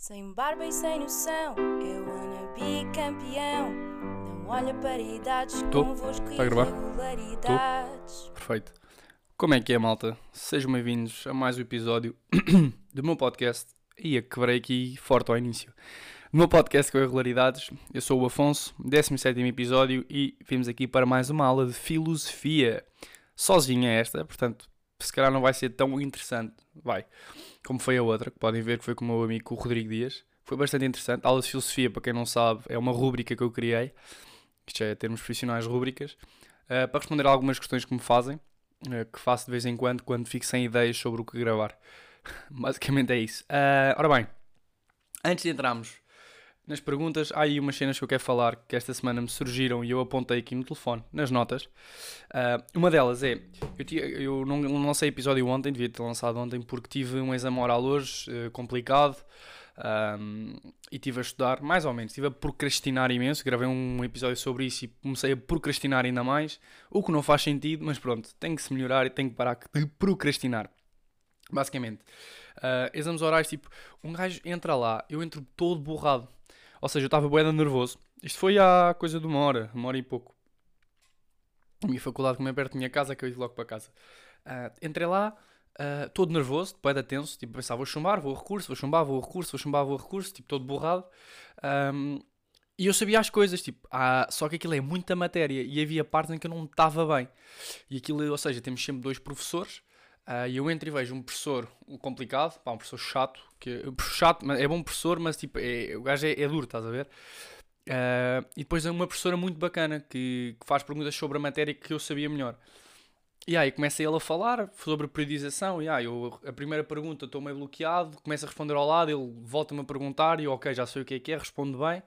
Sem barba e sem noção, eu wanna be campeão. Não olha para idades, Tô. convosco Tá a gravar? irregularidades. Perfeito. Como é que é, malta? Sejam bem-vindos a mais um episódio do meu podcast. Ia quebrei aqui forte ao início. Do meu podcast com irregularidades. Eu sou o Afonso, 17 episódio, e vimos aqui para mais uma aula de filosofia. Sozinha esta, portanto, se calhar não vai ser tão interessante. Vai. Como foi a outra, que podem ver que foi com o meu amigo o Rodrigo Dias. Foi bastante interessante. Aula de filosofia, para quem não sabe, é uma rúbrica que eu criei. Isto é termos profissionais rúbricas. Uh, para responder a algumas questões que me fazem, uh, que faço de vez em quando, quando fico sem ideias sobre o que gravar. Basicamente é isso. Uh, ora bem, antes de entrarmos nas perguntas, há aí umas cenas que eu quero falar que esta semana me surgiram e eu apontei aqui no telefone, nas notas. Uh, uma delas é, eu, eu não, não lancei episódio ontem, devia ter lançado ontem, porque tive um exame oral hoje, uh, complicado, um, e estive a estudar, mais ou menos, estive a procrastinar imenso, gravei um episódio sobre isso e comecei a procrastinar ainda mais, o que não faz sentido, mas pronto, tem que se melhorar e tem que parar de procrastinar. Basicamente, uh, exames orais, tipo, um gajo entra lá, eu entro todo borrado. Ou seja, eu estava bué nervoso. Isto foi há coisa de uma hora, uma hora e pouco. A minha faculdade, como é perto da minha casa, que eu ia logo para casa. Uh, entrei lá, uh, todo nervoso, de tenso, tipo, pensava, vou chumbar, vou recurso, vou chumbar, vou recurso, vou chumbar, vou recurso, tipo, todo borrado. Um, e eu sabia as coisas, tipo, ah, só que aquilo é muita matéria e havia partes em que eu não estava bem. E aquilo, ou seja, temos sempre dois professores, e eu entro e vejo um professor complicado, pá, um professor chato, que, chato, é bom professor, mas tipo, é, o gajo é, é duro, estás a ver? Uh, e depois é uma professora muito bacana que, que, faz perguntas sobre a matéria que eu sabia melhor. E aí começa ele a falar sobre periodização, e aí eu, a primeira pergunta estou meio bloqueado, começa a responder ao lado, ele volta-me a perguntar, e ok, já sei o que é que é, respondo bem.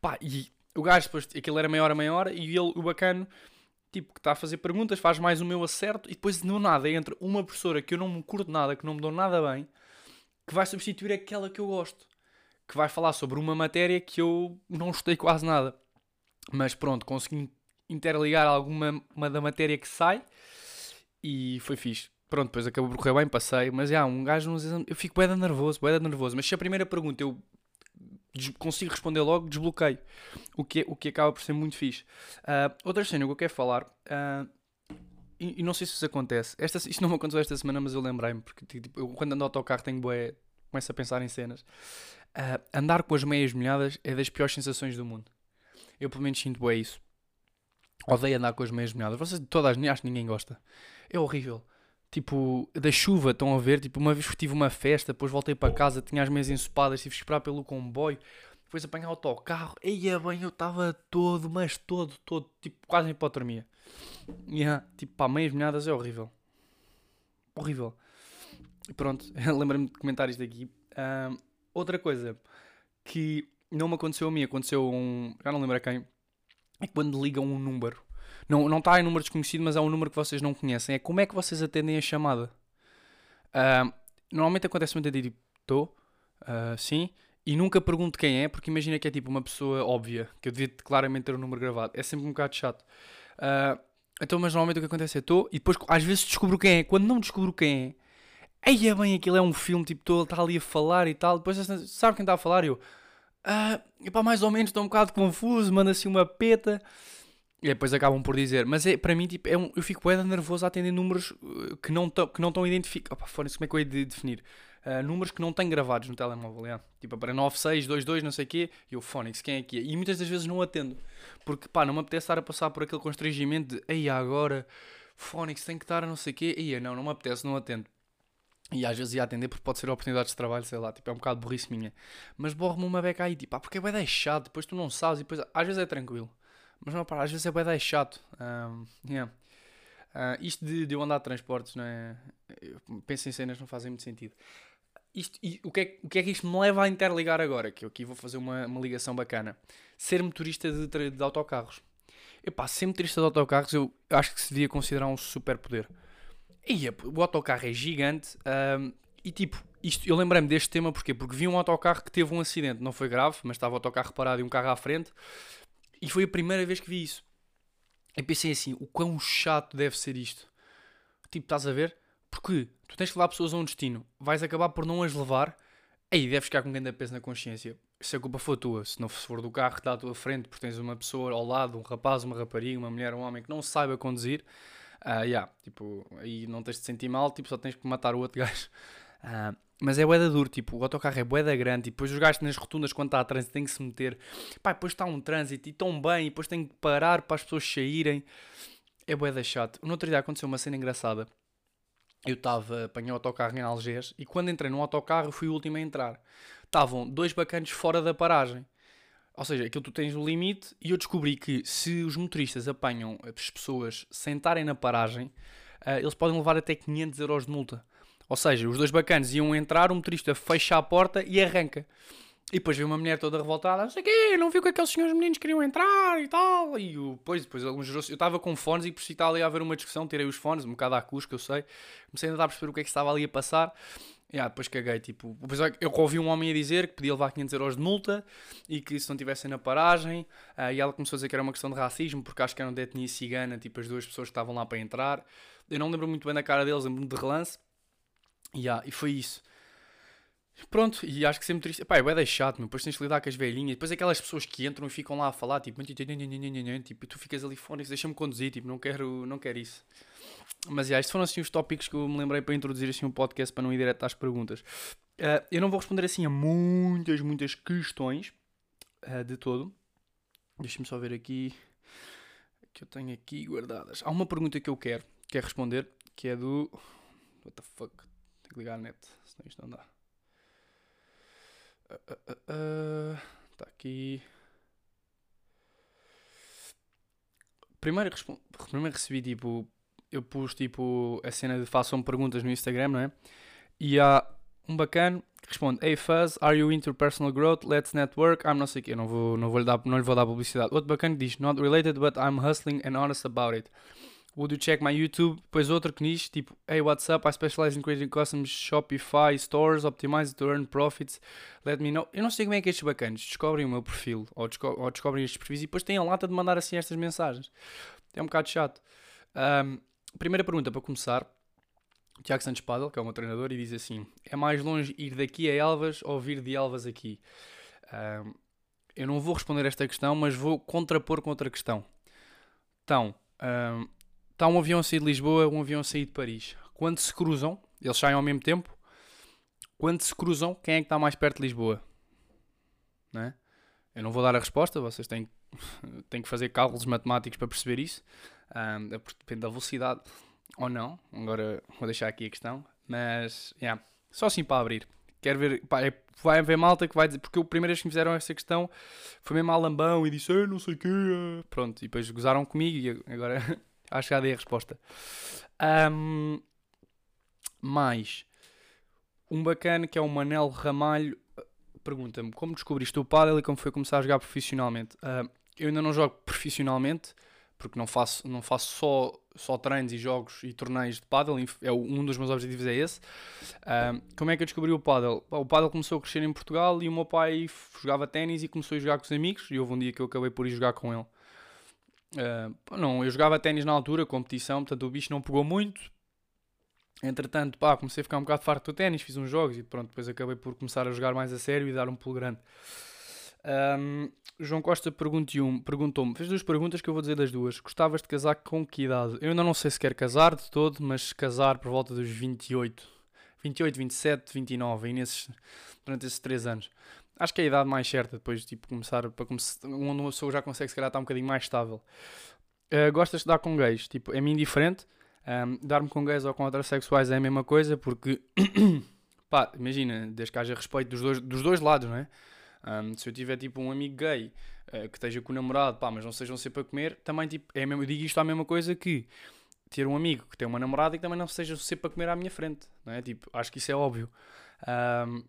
Pá, e o gajo depois, aquilo era meia hora, meia hora, e ele, o bacano, tipo, que está a fazer perguntas, faz mais o meu acerto e depois no nada entra uma professora que eu não me curto nada, que não me dou nada bem, que vai substituir aquela que eu gosto, que vai falar sobre uma matéria que eu não gostei quase nada. Mas pronto, consegui interligar alguma uma da matéria que sai e foi fixe. Pronto, depois acabou por correr bem, passei, mas já, um gajo nos exames, eu fico bem nervoso, bem nervoso, mas se a primeira pergunta eu consigo responder logo, desbloqueio. O que, o que acaba por ser muito fixe. Uh, outra cena que eu quero falar, uh, e, e, não sei se isso acontece, esta, isto não me aconteceu esta semana, mas eu lembrei-me, porque tipo, eu, quando ando ao autocarro tenho boé, começo a pensar em cenas. Uh, andar com as meias molhadas é das piores sensações do mundo. Eu pelo menos sinto boé isso. Odeio andar com as meias molhadas. Vocês, todas, acho que ninguém gosta. É horrível tipo, da chuva, estão a ver? Tipo, uma vez tive uma festa, depois voltei para casa, tinha as meias ensopadas, tive que esperar pelo comboio, depois apanhar o autocarro, eia bem, eu estava todo, mas todo, todo, tipo, quase em hipotermia. Yeah, tipo, pá, meias molhadas é horrível. Horrível. Pronto, lembrei-me de comentar isto aqui. Uh, outra coisa que não me aconteceu a mim, aconteceu a um. Já não lembro a quem. É quando ligam um número não, não está em número desconhecido, mas é um número que vocês não conhecem. É como é que vocês atendem a chamada? Uh, normalmente acontece muito de tipo, estou, uh, sim, e nunca pergunto quem é, porque imagina que é tipo uma pessoa óbvia, que eu devia claramente ter o um número gravado. É sempre um bocado chato. Uh, então, mas normalmente o que acontece é estou, e depois às vezes descubro quem é. Quando não descubro quem é, aí é bem, aquilo é um filme, tipo, todo está ali a falar e tal. Depois, sabe quem está a falar? Eu, ah, epá, mais ou menos, estou um bocado confuso, manda assim uma peta. E depois acabam por dizer, mas é, para mim, tipo, é um, eu fico bem nervoso a atender números uh, que não estão identificados. Opa, fora como é que eu ia de definir? Uh, números que não têm gravados no telemóvel, é? tipo para 9622, não sei o quê, e o Phonics, quem é que é? E muitas das vezes não atendo, porque pá, não me apetece estar a passar por aquele constrangimento de, ei, agora, Phonics tem que estar a não sei o quê, e não, não me apetece, não atendo. E às vezes ia atender porque pode ser oportunidades de trabalho, sei lá, tipo, é um bocado burrice minha. Mas borro-me uma beca aí, tipo, ah, porque é chato, depois tu não sabes, e depois às vezes é tranquilo. Mas não, pá, às vezes é bem chato. Um, yeah. uh, isto de, de eu andar de transportes, não é? Eu penso em cenas não fazem muito sentido. Isto, e, o, que é, o que é que isto me leva a interligar agora? Que eu aqui vou fazer uma, uma ligação bacana. Ser motorista de, de autocarros. Epá, ser motorista de autocarros eu acho que se devia considerar um superpoder. E o autocarro é gigante um, e tipo, isto, eu lembrei-me deste tema porquê? porque vi um autocarro que teve um acidente, não foi grave, mas estava o autocarro parado e um carro à frente e foi a primeira vez que vi isso. Eu pensei assim, o quão chato deve ser isto. Tipo, estás a ver? Porque tu tens que levar pessoas a um destino, vais acabar por não as levar. aí deves ficar com grande peso na consciência. Se a culpa for tua, se não for do carro que está à tua frente, porque tens uma pessoa ao lado, um rapaz, uma rapariga, uma mulher, um homem que não saiba conduzir, uh, yeah, tipo, aí não tens de sentir mal, tipo, só tens que matar o outro gajo. Uh, mas é boeda duro, tipo, o autocarro é boeda grande, e depois os gajos nas rotundas quando está a trânsito têm que se meter, pá, depois está um trânsito e tão bem, e depois têm que parar para as pessoas saírem, é boeda chato. No outro dia aconteceu uma cena engraçada, eu estava, apanhei o autocarro em Algés, e quando entrei no autocarro fui o último a entrar. Estavam dois bacanos fora da paragem. Ou seja, aquilo tu tens o limite, e eu descobri que se os motoristas apanham as pessoas sentarem na paragem, uh, eles podem levar até 500 euros de multa. Ou seja, os dois bacanos iam entrar, o motorista fecha a porta e arranca. E depois veio uma mulher toda revoltada, não sei o quê, não viu que aqueles senhores meninos queriam entrar e tal. E depois, depois eu estava com fones e por si ali a haver uma discussão, tirei os fones, um bocado à que eu sei. Comecei a tentar perceber o que é que estava ali a passar. E ah, depois caguei, tipo, depois eu ouvi um homem a dizer que podia levar 500 euros de multa e que se não tivessem na paragem, ah, e ela começou a dizer que era uma questão de racismo, porque acho que eram de etnia cigana, tipo, as duas pessoas que estavam lá para entrar. Eu não lembro muito bem da cara deles, lembro-me de relance. Yeah, e foi isso. Pronto, e acho que sempre triste. Pá, é chato, meu. Depois tens de lidar com as velhinhas. Depois aquelas pessoas que entram e ficam lá a falar, tipo, tipo tu ficas ali e deixa-me conduzir, tipo, não quero, não quero isso. Mas, yeah, estes foram assim os tópicos que eu me lembrei para introduzir assim um podcast para não ir direto às perguntas. Uh, eu não vou responder assim a muitas, muitas questões uh, de todo. Deixa-me só ver aqui que eu tenho aqui guardadas. Há uma pergunta que eu quero, quero responder, que é do. What the fuck? Que ligar a net, senão isto não dá. Está uh, uh, uh, aqui. Primeiro, primeiro recebi tipo. Eu pus tipo a cena de façam perguntas no Instagram, não é? E há um bacana que responde: Hey Fuzz, are you into personal growth? Let's network. I'm not sei que não vou, não vou lhe dar, não lhe vou dar publicidade. Outro bacana diz: Not related, but I'm hustling and honest about it. Would you check my YouTube? Depois outro que diz, tipo, Hey, what's up? I specialize in creating custom Shopify stores, optimize to earn profits. Let me know. Eu não sei como é que estes bacanas descobrem o meu perfil ou, desco ou descobrem estes perfis e depois têm a lata de mandar assim estas mensagens. É um bocado chato. Um, primeira pergunta para começar. Tiago Santos Padel, que é o meu treinador, e diz assim: É mais longe ir daqui a Elvas ou vir de Elvas aqui? Um, eu não vou responder esta questão, mas vou contrapor com outra questão. Então, um, está um avião a sair de Lisboa, um avião a sair de Paris. Quando se cruzam, eles saem ao mesmo tempo. Quando se cruzam, quem é que está mais perto de Lisboa? Não é? Eu não vou dar a resposta, vocês têm, têm que fazer cálculos matemáticos para perceber isso. Um, depende da velocidade ou não. Agora vou deixar aqui a questão. Mas, yeah, só assim para abrir. Quero ver, pá, é, vai haver malta que vai dizer, porque o primeiro que me fizeram essa questão foi mesmo a lambão e disse, não sei o quê. Pronto, e depois gozaram comigo e agora Acho que já dei a resposta. Um, mais um bacana que é o Manel Ramalho pergunta-me como descobriste o paddle e como foi começar a jogar profissionalmente. Uh, eu ainda não jogo profissionalmente porque não faço, não faço só, só treinos e jogos e torneios de paddle, é um dos meus objetivos é esse. Uh, como é que eu descobri o paddle? O paddle começou a crescer em Portugal e o meu pai jogava ténis e começou a jogar com os amigos e houve um dia que eu acabei por ir jogar com ele. Uh, não, eu jogava ténis na altura, competição, portanto o bicho não pegou muito. Entretanto, pá, comecei a ficar um bocado farto do ténis, fiz uns jogos e pronto, depois acabei por começar a jogar mais a sério e dar um pulo grande. Um, João Costa perguntou-me, fez duas perguntas que eu vou dizer das duas. Gostavas de casar com que idade? Eu ainda não sei se quero casar de todo, mas casar por volta dos 28, 28, 27, 29, aí nesses, durante esses 3 anos acho que é a idade mais certa depois de tipo, começar para começar, onde uma pessoa já consegue se calhar estar um bocadinho mais estável. Uh, gostas de dar com gays? Tipo, é-me indiferente. Um, Dar-me com gays ou com heterossexuais é a mesma coisa porque, pá, imagina, desde que haja respeito dos dois, dos dois lados, não é? Um, se eu tiver tipo um amigo gay uh, que esteja com o namorado, pá, mas não sejam sempre a comer, também tipo, é mesmo, eu digo isto a mesma coisa que ter um amigo que tem uma namorada e que também não seja sempre a comer à minha frente, não é? Tipo, acho que isso é óbvio. Um,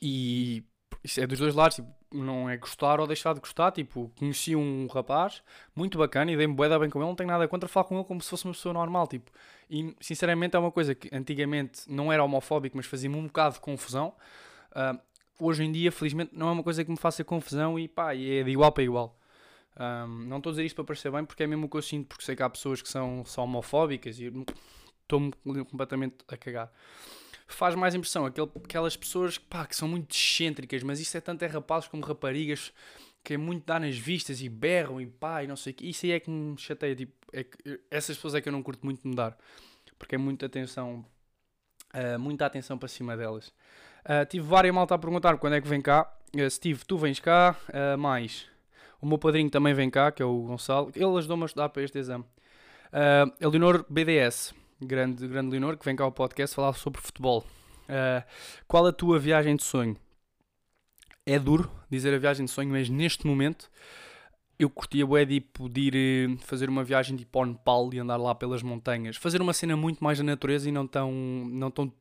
e isso é dos dois lados, tipo, não é gostar ou deixar de gostar. Tipo, conheci um rapaz muito bacana e dei-me boeda bem com ele, não tenho nada contra falar com ele como se fosse uma pessoa normal. Tipo, e sinceramente é uma coisa que antigamente não era homofóbico, mas fazia-me um bocado de confusão. Uh, hoje em dia, felizmente, não é uma coisa que me faça confusão e pá, é de igual para igual. Um, ah, não estou a dizer isto para parecer bem porque é mesmo o que eu sinto, porque sei que há pessoas que são, são homofóbicas e estou-me completamente a cagar. Faz mais impressão. Aquele, aquelas pessoas pá, que são muito excêntricas, mas isso é tanto é rapazes como raparigas que é muito dar nas vistas e berram e pá e não sei o que. Isso aí é que me chateia. Tipo, é que, essas pessoas é que eu não curto muito me dar. Porque é muita atenção, uh, muita atenção para cima delas. Uh, tive várias malta a perguntar quando é que vem cá. Uh, Steve, tu vens cá, uh, mais. O meu padrinho também vem cá, que é o Gonçalo. Ele ajudou-me a estudar para este exame. Uh, a Leonor BDS, grande, grande Leonor, que vem cá ao podcast falar sobre futebol. Uh, qual a tua viagem de sonho? É duro dizer a viagem de sonho, mas neste momento eu curtia bué tipo, de ir fazer uma viagem tipo ao Nepal e andar lá pelas montanhas. Fazer uma cena muito mais da natureza e não tão, não tão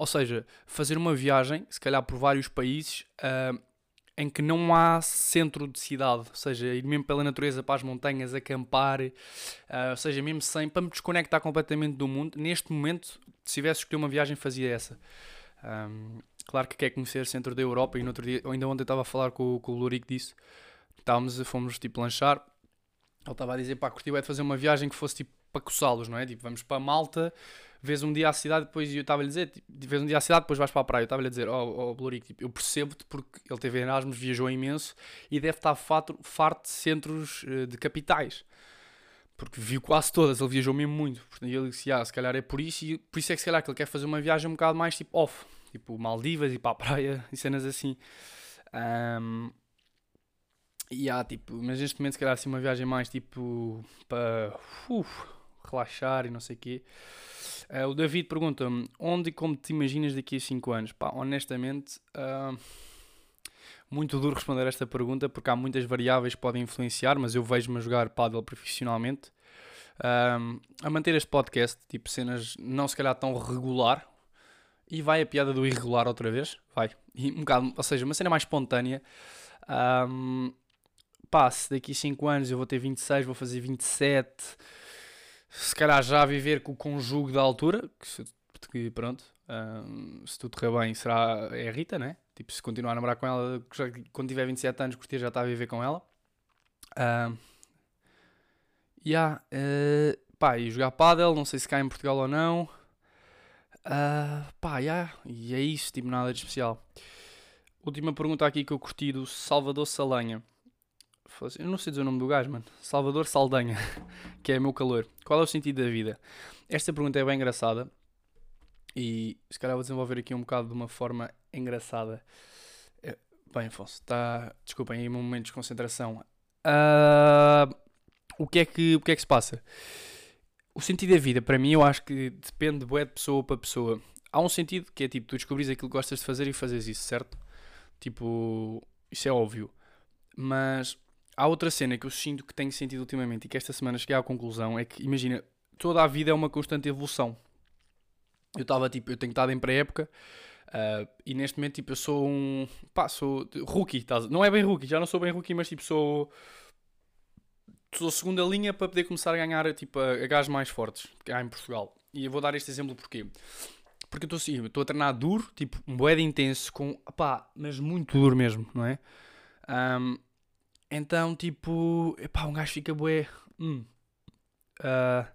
ou seja, fazer uma viagem, se calhar por vários países, uh, em que não há centro de cidade, ou seja, ir mesmo pela natureza para as montanhas, acampar, uh, ou seja, mesmo sem, para me desconectar completamente do mundo. Neste momento, se tivesse escolher uma viagem, fazia essa. Um, claro que quer conhecer o centro da Europa e no outro dia, ainda ontem estava a falar com, com o Lurico disso. Estávamos, fomos tipo lanchar. Ele estava a dizer, pá, curtiu é de fazer uma viagem que fosse tipo para coçá-los, não é? Tipo, vamos para Malta, vês um dia a cidade, depois eu estava a dizer, tipo, vês um dia a cidade, depois vais para a praia. Eu estava a dizer, oh, oh Blurico, tipo, eu percebo-te porque ele teve Erasmus, viajou imenso e deve estar farto, farto de centros uh, de capitais. Porque viu quase todas, ele viajou mesmo muito. Portanto, ele disse, ah, se calhar é por isso, e por isso é que se calhar que ele quer fazer uma viagem um bocado mais tipo off, tipo Maldivas e para a praia e cenas assim. Um, e há, tipo, mas neste momento se calhar assim uma viagem mais tipo para uf, relaxar e não sei o quê. Uh, o David pergunta-me onde e como te imaginas daqui a 5 anos? Pá, honestamente, uh, muito duro responder esta pergunta porque há muitas variáveis que podem influenciar, mas eu vejo-me a jogar paddle profissionalmente. Uh, a manter este podcast, tipo cenas não se calhar tão regular, e vai a piada do irregular outra vez, vai, e um bocado, ou seja, uma cena mais espontânea. Um, pá, se daqui a 5 anos eu vou ter 26, vou fazer 27, se calhar já viver com o conjugo da altura, que, que pronto, um, se tudo correr bem, será é a Rita, né? Tipo, se continuar a namorar com ela, já, quando tiver 27 anos, curtir já está a viver com ela. Um, yeah, uh, pá, e jogar paddle, não sei se cá em Portugal ou não. Uh, pá, yeah, e é isso, tipo, nada de especial. Última pergunta aqui que eu curti do Salvador Salanha. Eu não sei dizer o nome do gajo, mano. Salvador Saldanha, que é meu calor. Qual é o sentido da vida? Esta pergunta é bem engraçada e se calhar vou desenvolver aqui um bocado de uma forma engraçada. É, bem, Afonso, tá... desculpem aí um momento de concentração. Uh... O, que é que, o que é que se passa? O sentido da vida, para mim, eu acho que depende de pessoa para pessoa. Há um sentido que é tipo, tu descobris aquilo que gostas de fazer e fazes isso, certo? Tipo, isso é óbvio. Mas há outra cena que eu sinto que tenho sentido ultimamente e que esta semana cheguei à conclusão é que, imagina, toda a vida é uma constante evolução. Eu estava tipo, eu tenho estado em pré-época uh, e neste momento tipo, eu sou um. pá, sou rookie, não é bem rookie, já não sou bem rookie, mas tipo, sou. sou segunda linha para poder começar a ganhar tipo, a, a gás mais fortes cá em Portugal. E eu vou dar este exemplo porquê? Porque eu estou assim, estou a treinar duro, tipo, um bué intenso, com, pá, mas muito duro mesmo, não é? Um, então, tipo, epá, um gajo fica bué. Hum, uh,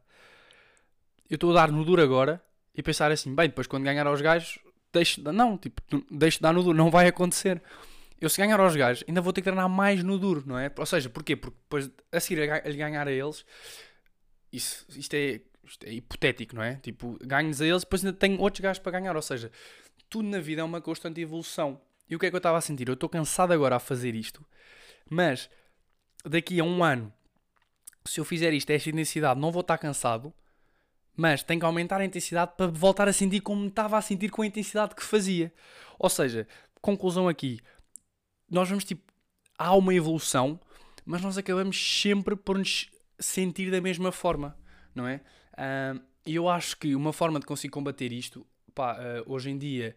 eu estou a dar no duro agora e pensar assim, bem, depois quando ganhar aos gajos, deixo, não, tipo, deixo de dar no duro, não vai acontecer. Eu se ganhar aos gajos, ainda vou ter que treinar mais no duro, não é? Ou seja, porquê? Porque depois a seguir a, ganhar a eles, isso, isto, é, isto é hipotético, não é? Tipo, ganhos a eles, depois ainda tenho outros gajos para ganhar. Ou seja, tudo na vida é uma constante evolução. E o que é que eu estava a sentir? Eu estou cansado agora a fazer isto mas daqui a um ano, se eu fizer isto, esta intensidade, não vou estar cansado, mas tenho que aumentar a intensidade para voltar a sentir como estava a sentir com a intensidade que fazia. Ou seja, conclusão aqui, nós vamos tipo, há uma evolução, mas nós acabamos sempre por nos sentir da mesma forma, não é? E uh, eu acho que uma forma de conseguir combater isto, pá, uh, hoje em dia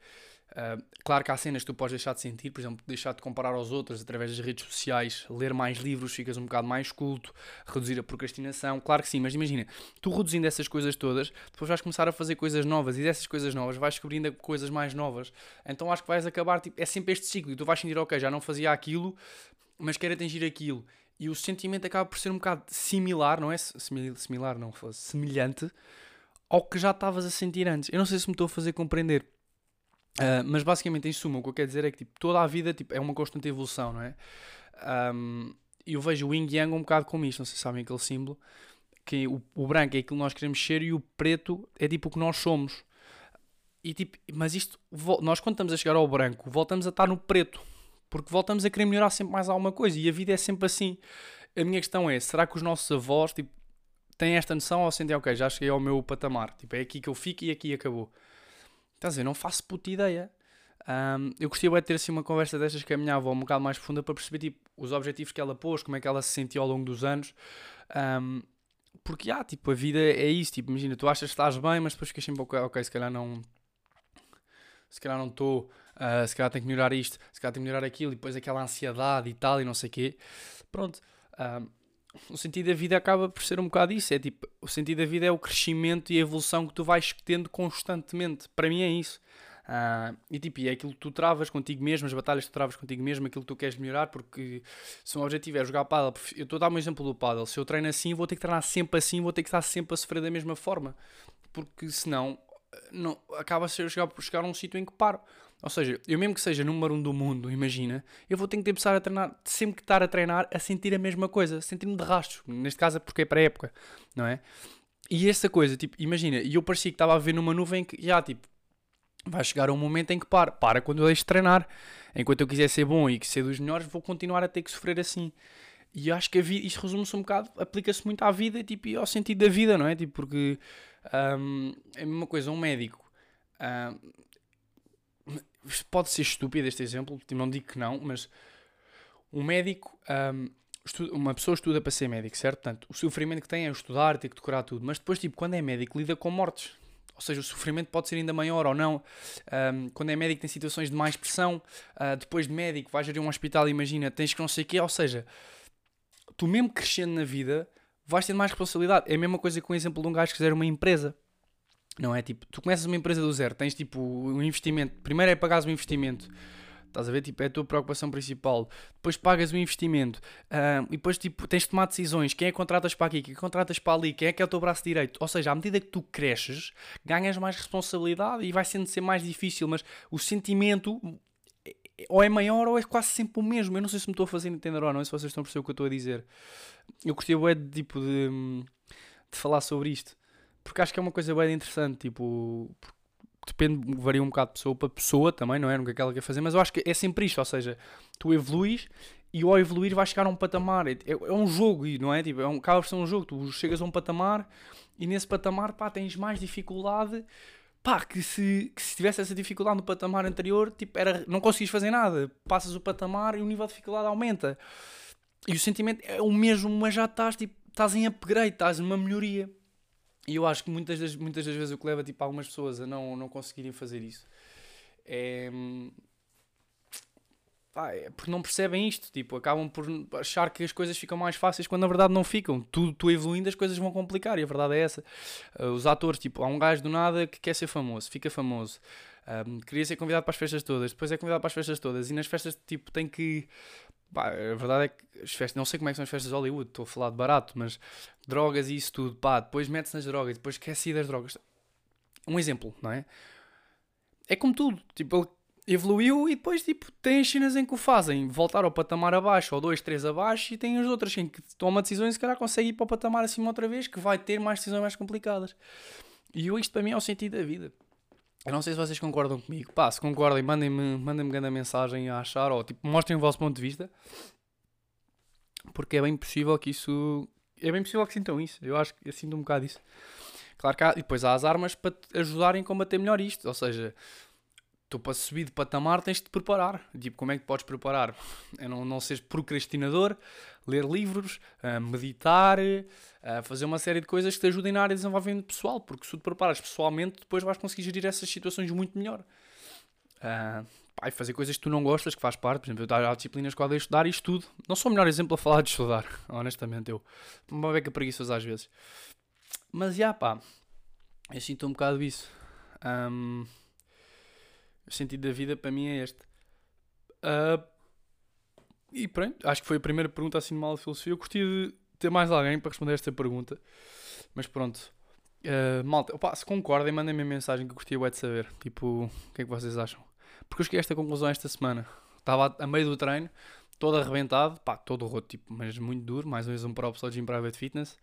Uh, claro que há cenas que tu podes deixar de sentir, por exemplo, deixar de comparar aos outros através das redes sociais, ler mais livros, ficas um bocado mais culto, reduzir a procrastinação. Claro que sim, mas imagina, tu reduzindo essas coisas todas, depois vais começar a fazer coisas novas e dessas coisas novas vais descobrindo coisas mais novas. Então acho que vais acabar, tipo, é sempre este ciclo e tu vais sentir, ok, já não fazia aquilo, mas quero atingir aquilo. E o sentimento acaba por ser um bocado similar, não é? Similar, não, semelhante ao que já estavas a sentir antes. Eu não sei se me estou a fazer compreender. Uh, mas basicamente, em suma, o que eu quero dizer é que tipo, toda a vida tipo, é uma constante evolução, não é? Um, eu vejo o Yin Yang um bocado como isto, não sei se sabem aquele símbolo, que o, o branco é aquilo que nós queremos ser e o preto é tipo o que nós somos. E, tipo, mas isto, nós quando estamos a chegar ao branco, voltamos a estar no preto, porque voltamos a querer melhorar sempre mais alguma coisa e a vida é sempre assim. A minha questão é: será que os nossos avós tipo, têm esta noção ou sentem, ok, já cheguei ao meu patamar, tipo, é aqui que eu fico e aqui acabou? Estás a dizer, não faço puta ideia. Um, eu gostaria de ter assim uma conversa destas com a minha avó um bocado mais profunda para perceber tipo, os objetivos que ela pôs, como é que ela se sentiu ao longo dos anos. Um, porque, ah, tipo, a vida é isso, tipo, imagina, tu achas que estás bem, mas depois ficas sempre, ok, ok se calhar não... Se calhar não estou, uh, se calhar tenho que melhorar isto, se calhar tenho que melhorar aquilo, e depois aquela ansiedade e tal, e não sei o quê. Pronto, uh, o sentido da vida acaba por ser um bocado isso. É tipo, o sentido da vida é o crescimento e a evolução que tu vais tendo constantemente. Para mim é isso. Uh, e tipo, é aquilo que tu travas contigo mesmo, as batalhas que tu travas contigo mesmo, aquilo que tu queres melhorar, porque se um objetivo é jogar paddle, eu estou a dar um exemplo do paddle, se eu treino assim, vou ter que treinar sempre assim, vou ter que estar sempre a sofrer da mesma forma, porque senão não, acaba ser chegar, chegar a um sítio em que paro. Ou seja, eu mesmo que seja número um do mundo, imagina, eu vou ter que começar a treinar, sempre que estar a treinar, a sentir a mesma coisa, sentir-me de rastro. Neste caso é porque é para a época, não é? E essa coisa, tipo, imagina, e eu parecia que estava a ver numa nuvem que, já, tipo, vai chegar um momento em que para, para quando eu deixo de treinar. Enquanto eu quiser ser bom e que ser dos melhores, vou continuar a ter que sofrer assim. E acho que a vida, isto resume-se um bocado, aplica-se muito à vida tipo, e ao sentido da vida, não é? Tipo, porque um, é a mesma coisa, um médico. Um, pode ser estúpido este exemplo, tipo, não digo que não, mas um médico, um, estuda, uma pessoa estuda para ser médico, certo? Portanto, o sofrimento que tem é estudar, ter que decorar tudo, mas depois, tipo, quando é médico, lida com mortes. Ou seja, o sofrimento pode ser ainda maior ou não. Um, quando é médico, tem situações de mais pressão. Uh, depois de médico, vais a um hospital, imagina, tens que não sei o quê. Ou seja, tu mesmo crescendo na vida, vais ter mais responsabilidade. É a mesma coisa com o exemplo de um gajo que quiser uma empresa. Não é tipo, tu começas uma empresa do zero, tens tipo um investimento. Primeiro é pagares um investimento. Estás a ver? Tipo, é a tua preocupação principal. Depois pagas o investimento. Uh, e depois tipo, tens de tomar decisões. Quem é que contratas para aqui? Quem é que contratas para ali? Quem é que é o teu braço direito? Ou seja, à medida que tu cresces, ganhas mais responsabilidade e vai sendo ser mais difícil. Mas o sentimento ou é maior ou é quase sempre o mesmo. Eu não sei se me estou a fazer entender ou não, se vocês estão a perceber o que eu estou a dizer. Eu gostaria de, tipo, de, de falar sobre isto. Porque acho que é uma coisa bem interessante. Tipo, depende, varia um bocado de pessoa para pessoa também, não é? Nunca aquela quer fazer, mas eu acho que é sempre isto, ou seja, tu evoluís e ao evoluir vais chegar a um patamar. É, é um jogo, não é? Tipo, é um, acaba por ser um jogo, tu chegas a um patamar e nesse patamar, pá, tens mais dificuldade. Pá, que se, que se tivesse essa dificuldade no patamar anterior, tipo, era, não conseguis fazer nada. Passas o patamar e o nível de dificuldade aumenta. E o sentimento é o mesmo, mas já estás, tipo, estás em upgrade, estás numa melhoria. E eu acho que muitas das, muitas das vezes o que leva tipo, algumas pessoas a não, não conseguirem fazer isso é, pá, é porque não percebem isto. Tipo, acabam por achar que as coisas ficam mais fáceis quando na verdade não ficam. Tu, tu evoluindo, as coisas vão complicar e a verdade é essa. Uh, os atores, tipo, há um gajo do nada que quer ser famoso, fica famoso. Um, queria ser convidado para as festas todas, depois é convidado para as festas todas e nas festas tipo tem que Pá, a verdade é que as festas, não sei como é que são as festas de Hollywood, estou a falar de barato, mas drogas e isso tudo, pá, depois mete-se nas drogas, depois esquece das drogas. Um exemplo, não é? É como tudo, tipo, ele evoluiu e depois, tipo, tem as cenas em que o fazem voltar ao patamar abaixo, ou dois, três abaixo, e tem as outras em que toma decisões e se calhar consegue ir para o patamar acima outra vez, que vai ter mais decisões mais complicadas. E isto para mim é o sentido da vida. Eu não sei se vocês concordam comigo. Pá, se concordem, mandem-me mandem grande mensagem a achar, ou tipo, mostrem o vosso ponto de vista. Porque é bem possível que isso. É bem possível que sintam isso. Eu acho que eu sinto um bocado isso. Claro que há, e depois há as armas para te ajudarem a combater melhor isto. Ou seja, tu para subir de patamar tens de te preparar. Tipo, como é que podes preparar? É não, não seres procrastinador, ler livros, uh, meditar, uh, fazer uma série de coisas que te ajudem na área de desenvolvimento pessoal, porque se tu te preparas pessoalmente, depois vais conseguir gerir essas situações muito melhor. Uh, fazer coisas que tu não gostas, que faz parte, por exemplo, eu há disciplinas que eu estudar e estudo. Não sou o melhor exemplo a falar de estudar, honestamente, eu. Uma beca preguiçosa às vezes. Mas, já pá, eu sinto um bocado isso. Um, o sentido da vida para mim é este. Uh, e pronto, acho que foi a primeira pergunta assim de mal de filosofia. Eu curti de ter mais alguém para responder esta pergunta. Mas pronto. Uh, malta, opa, se concordem, mandem-me mensagem que eu gostaria de saber. Tipo, o que é que vocês acham? Porque eu cheguei a esta conclusão esta semana. Estava a meio do treino, todo arrebentado, pá, todo roto, tipo, mas muito duro. Mais uma vez um próprio só Gym Private Fitness,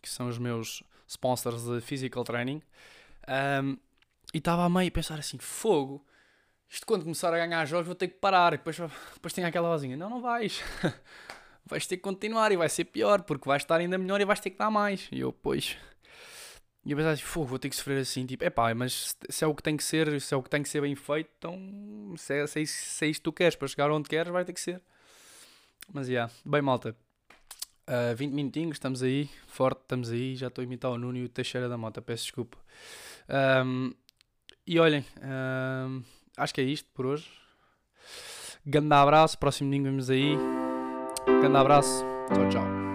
que são os meus sponsors de physical training. Um, e estava a meio a pensar assim, fogo, isto quando começar a ganhar jogos vou ter que parar. Depois, depois tem aquela vozinha, não, não vais. vais ter que continuar e vai ser pior, porque vais estar ainda melhor e vais ter que dar mais. E eu, pois... E eu pensava assim, vou ter que sofrer assim, tipo, é pá, mas se é o que tem que ser, se é o que tem que ser bem feito, então se é, se é, se é isto que tu queres para chegar onde queres, vai ter que ser. Mas, já, yeah. bem malta, uh, ah, 20 minutinhos, estamos aí, forte, estamos aí, já estou a imitar o Nuno e o Teixeira da Mota, peço desculpa. Um, e olhem, um, acho que é isto por hoje. Grande abraço, próximo domingo vemos aí. Grande abraço, tchau, tchau.